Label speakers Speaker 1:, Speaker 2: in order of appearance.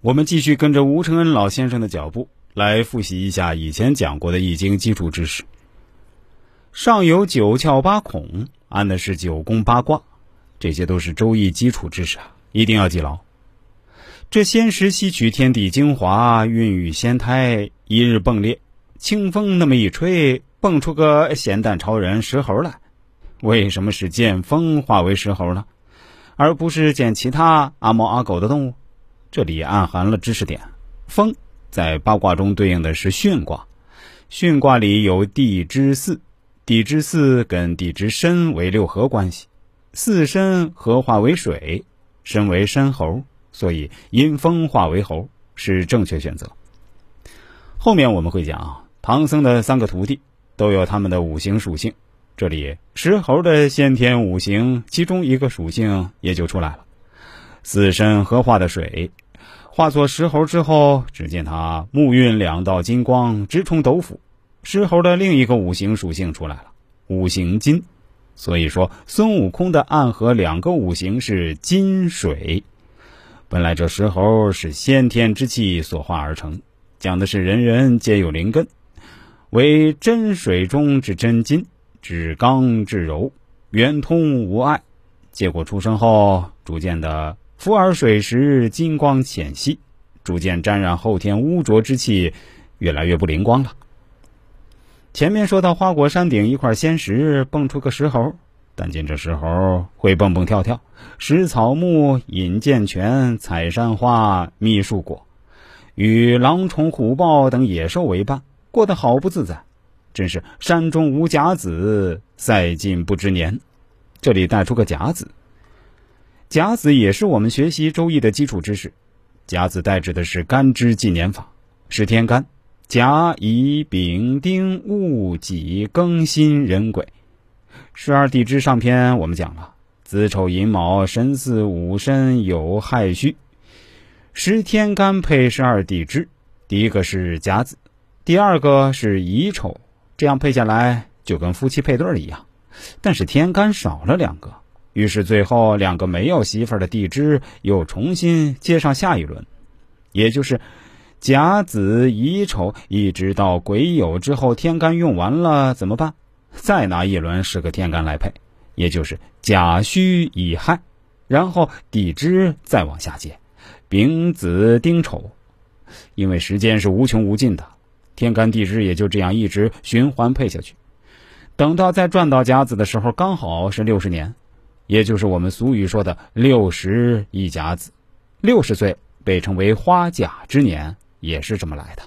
Speaker 1: 我们继续跟着吴承恩老先生的脚步来复习一下以前讲过的易经基础知识。上有九窍八孔，按的是九宫八卦，这些都是周易基础知识啊，一定要记牢。这仙石吸取天地精华，孕育仙胎，一日迸裂，清风那么一吹，蹦出个咸蛋超人石猴来。为什么是见风化为石猴呢？而不是见其他阿猫阿狗的动物？这里暗含了知识点。风在八卦中对应的是巽卦，巽卦里有地支巳，地支巳跟地支申为六合关系，巳申合化为水，申为申猴，所以因风化为猴是正确选择。后面我们会讲唐僧的三个徒弟都有他们的五行属性，这里石猴的先天五行其中一个属性也就出来了。自身合化的水，化作石猴之后，只见他目运两道金光直冲斗府。石猴的另一个五行属性出来了，五行金。所以说，孙悟空的暗合两个五行是金水。本来这石猴是先天之气所化而成，讲的是人人皆有灵根，为真水中之真金，至刚至柔，圆通无碍。结果出生后，逐渐的。浮而水时，金光浅稀，逐渐沾染后天污浊之气，越来越不灵光了。前面说到花果山顶一块仙石蹦出个石猴，但见这石猴会蹦蹦跳跳，食草木，饮涧泉，采山花，觅树果，与狼虫虎豹等野兽为伴，过得好不自在，真是山中无甲子，赛尽不知年。这里带出个甲子。甲子也是我们学习周易的基础知识。甲子代指的是干支纪年法，是天干。甲乙丙丁戊己庚辛壬癸。十二地支上篇我们讲了。子丑寅卯申巳午申酉亥戌，十天干配十二地支，第一个是甲子，第二个是乙丑，这样配下来就跟夫妻配对一样，但是天干少了两个。于是最后两个没有媳妇的地支又重新接上下一轮，也就是甲子乙丑，一直到癸酉之后，天干用完了怎么办？再拿一轮十个天干来配，也就是甲戌乙亥，然后地支再往下接，丙子丁丑，因为时间是无穷无尽的，天干地支也就这样一直循环配下去，等到再转到甲子的时候，刚好是六十年。也就是我们俗语说的“六十一甲子”，六十岁被称为花甲之年，也是这么来的。